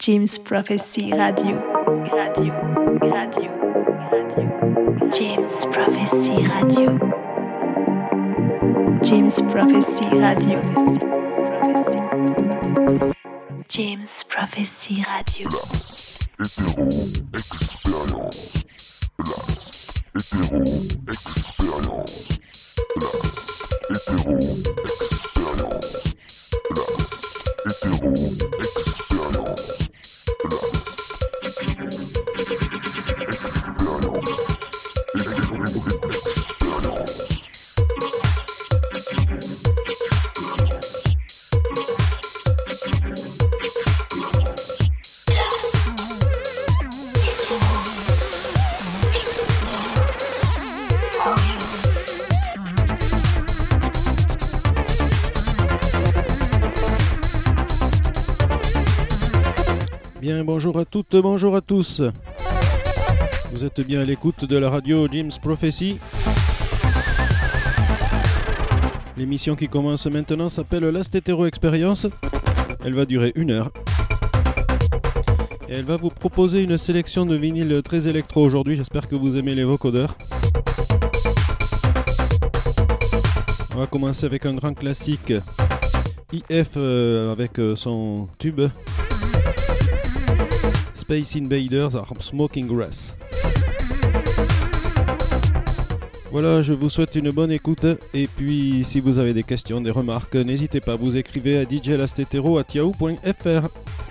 James Prophecy Radio. Radio, radio, radio. James Prophecy Radio. James Prophecy Radio. James Prophecy Radio. Hétéro expérience. Place. Hétéro expérience. Place. Hétéro expérience. Bonjour à toutes, bonjour à tous. Vous êtes bien à l'écoute de la radio Jim's Prophecy. L'émission qui commence maintenant s'appelle Last Hetero Experience. Elle va durer une heure. Elle va vous proposer une sélection de vinyles très électro aujourd'hui. J'espère que vous aimez les vocodeurs. On va commencer avec un grand classique. IF euh, avec euh, son tube Space Invaders are Smoking Grass. Voilà, je vous souhaite une bonne écoute et puis si vous avez des questions, des remarques, n'hésitez pas, vous écrivez à djlastetero@yahoo.fr.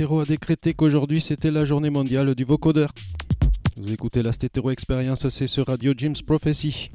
A décrété qu'aujourd'hui c'était la journée mondiale du vocodeur. Vous écoutez l'Astétéro Expérience, c'est sur Radio Jim's Prophecy.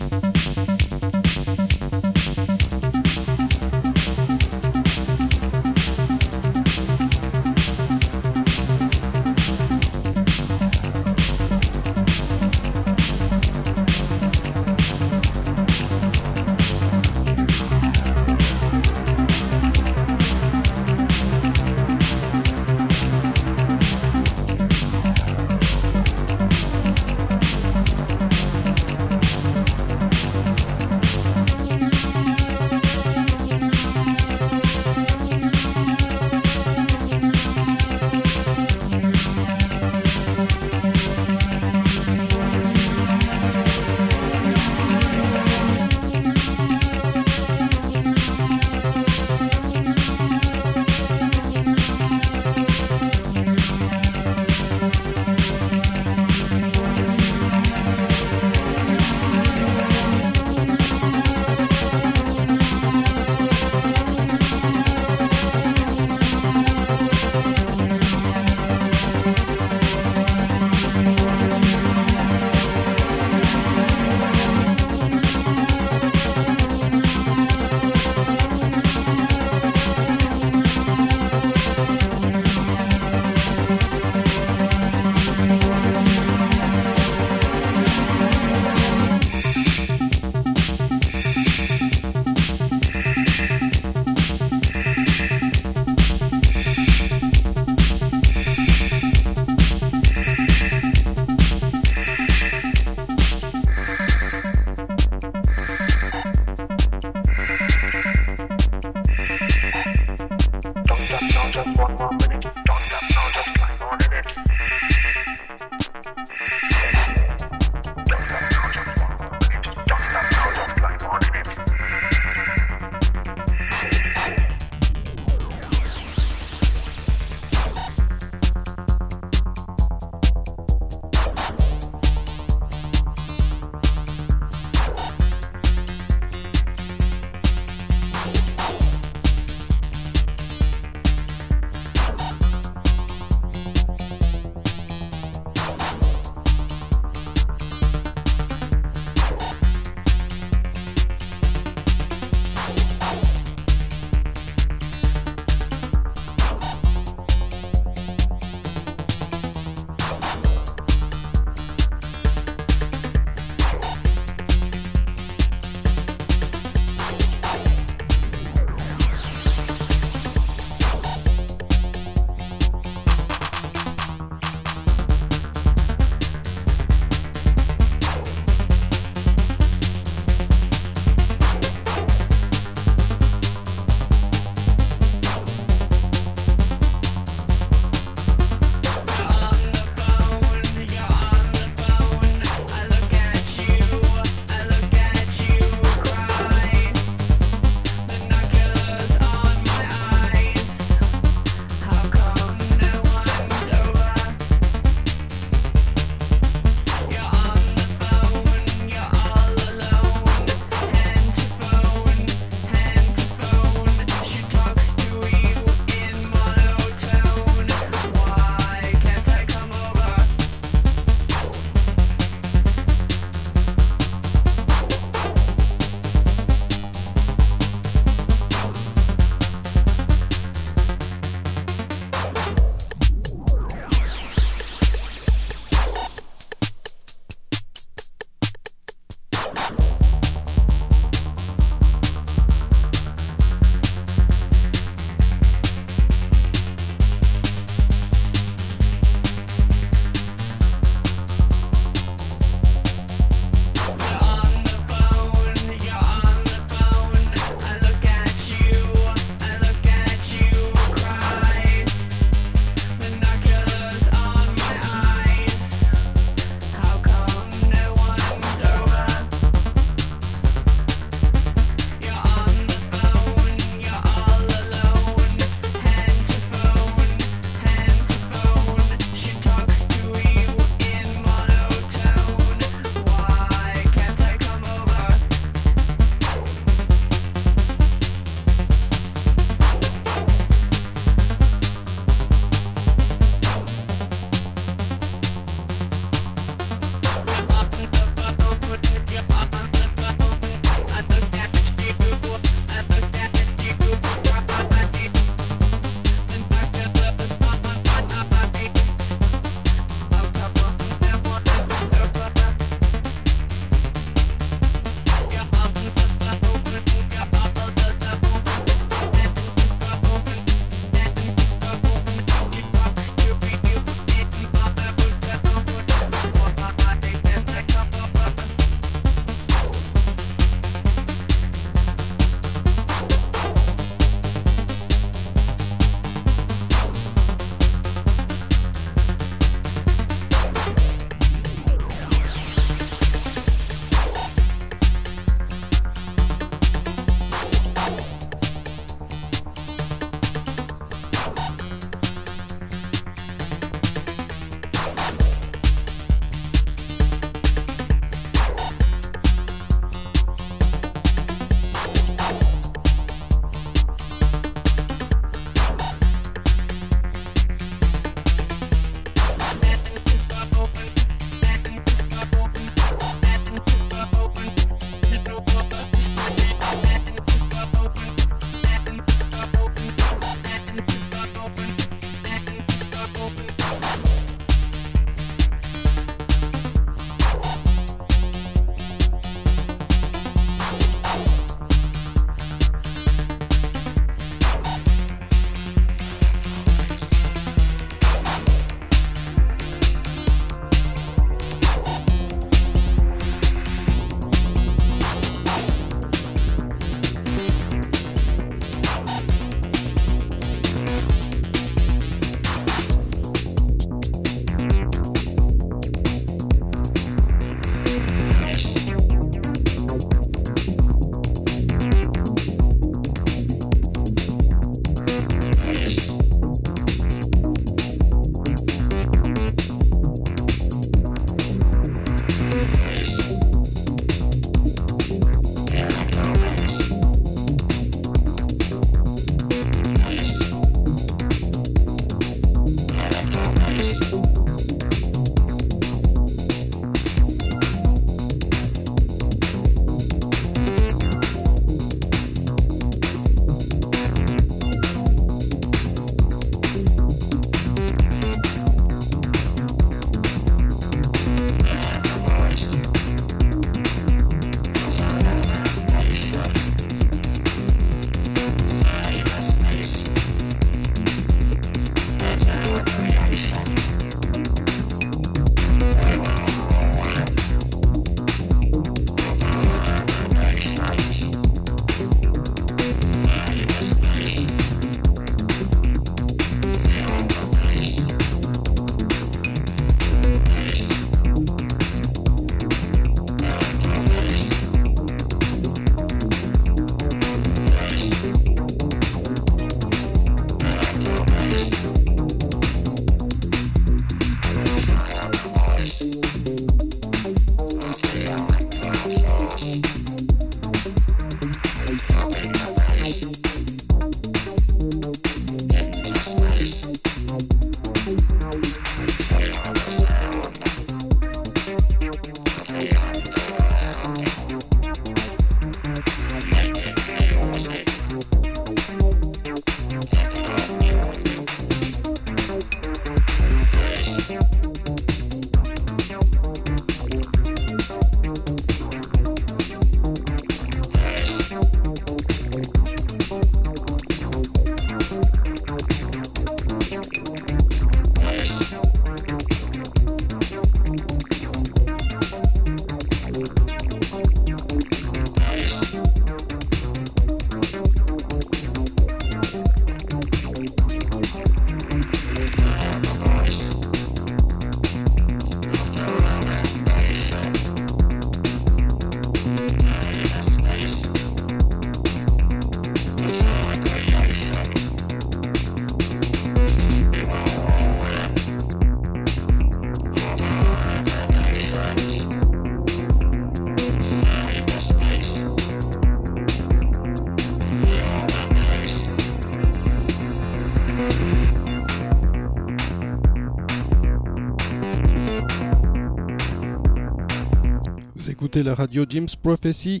La radio Jim's Prophecy.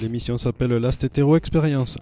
L'émission s'appelle Last Hetero Experience.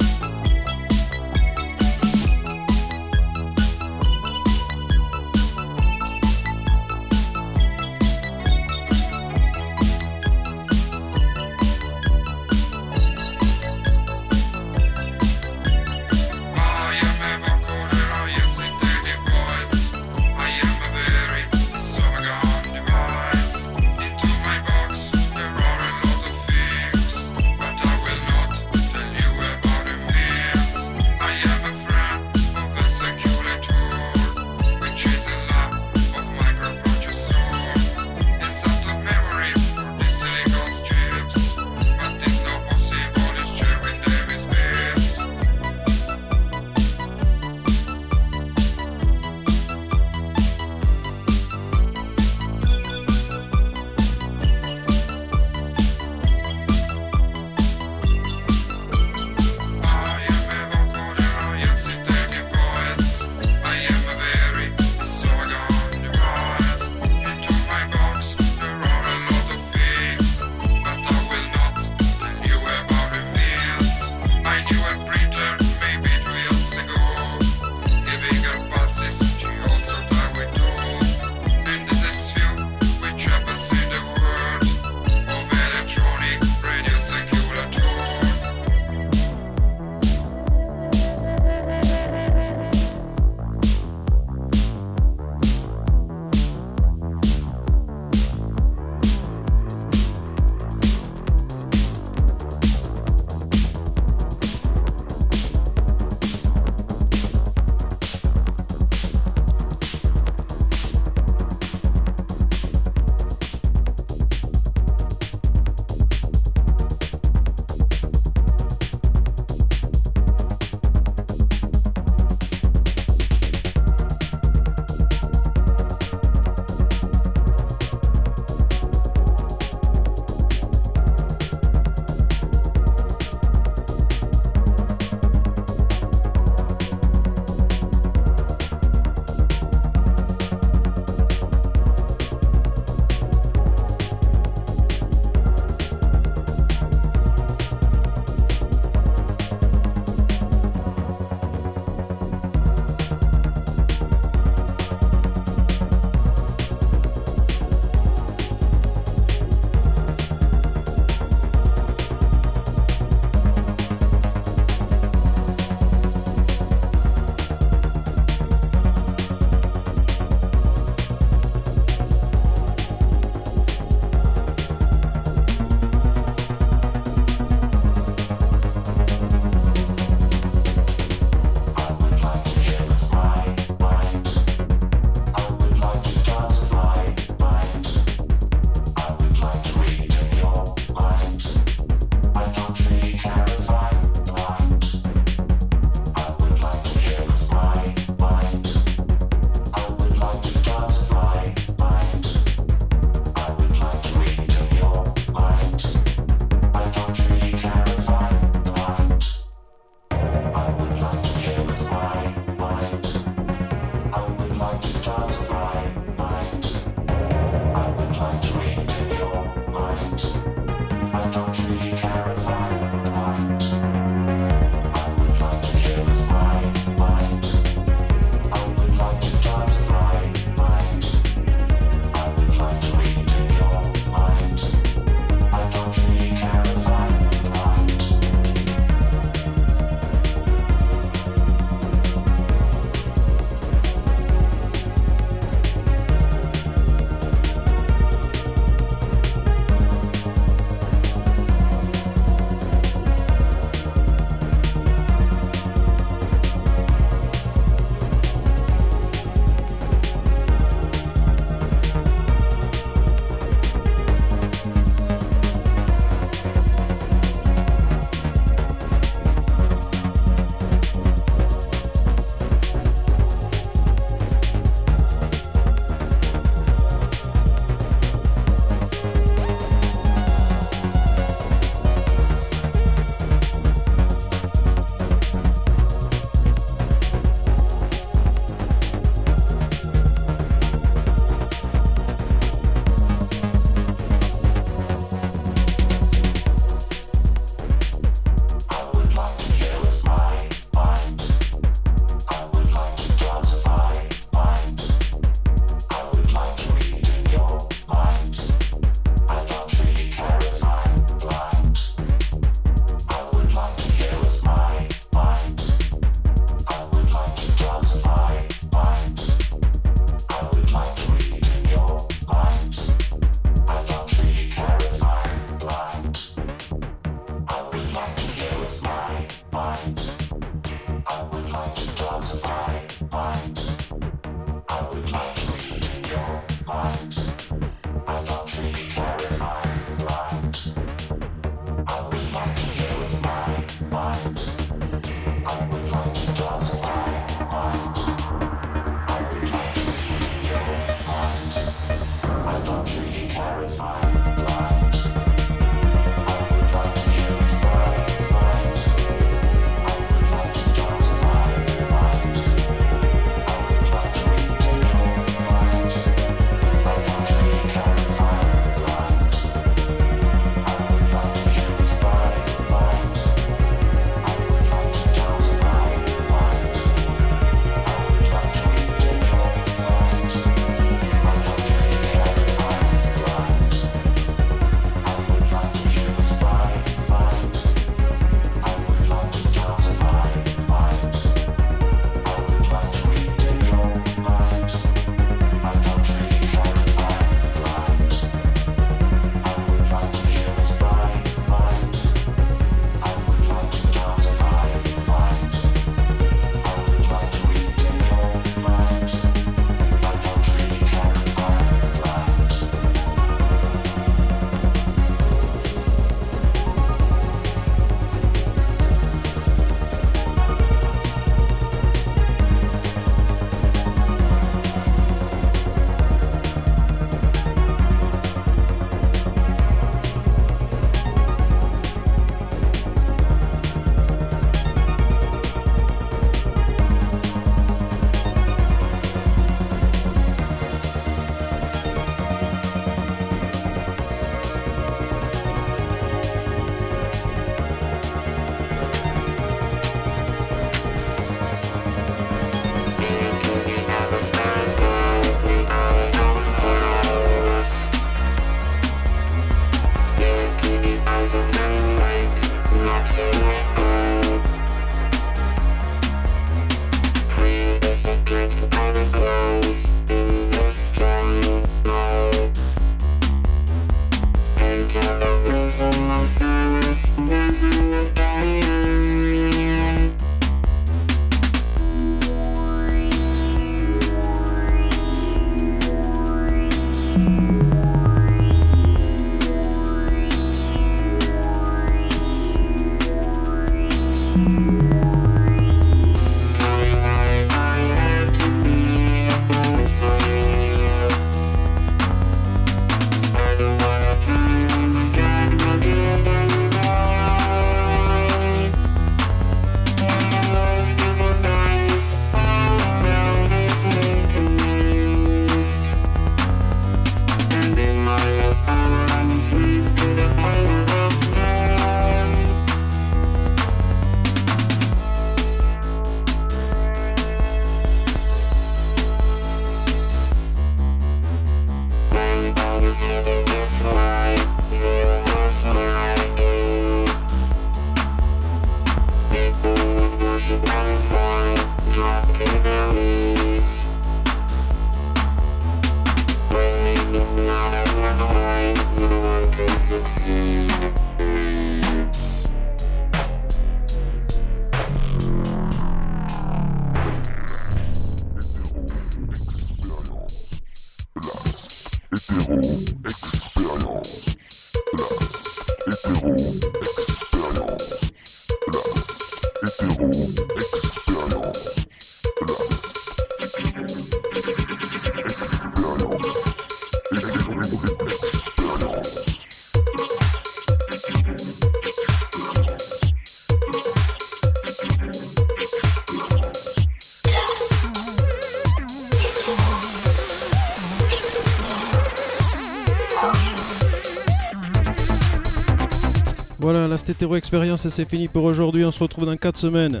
Stétéro Expérience, c'est fini pour aujourd'hui. On se retrouve dans 4 semaines.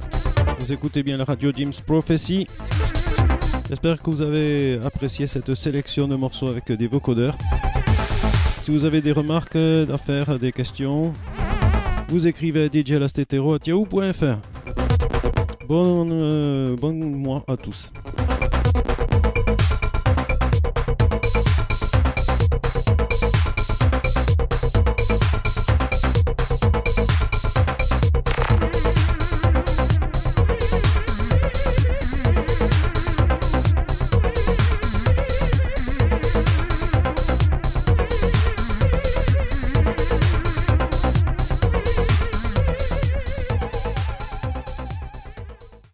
Vous écoutez bien la radio Jim's Prophecy. J'espère que vous avez apprécié cette sélection de morceaux avec des vocodeurs. Si vous avez des remarques à faire, des questions, vous écrivez à djlastetero.yahoo.fr. Bon, euh, bon mois à tous.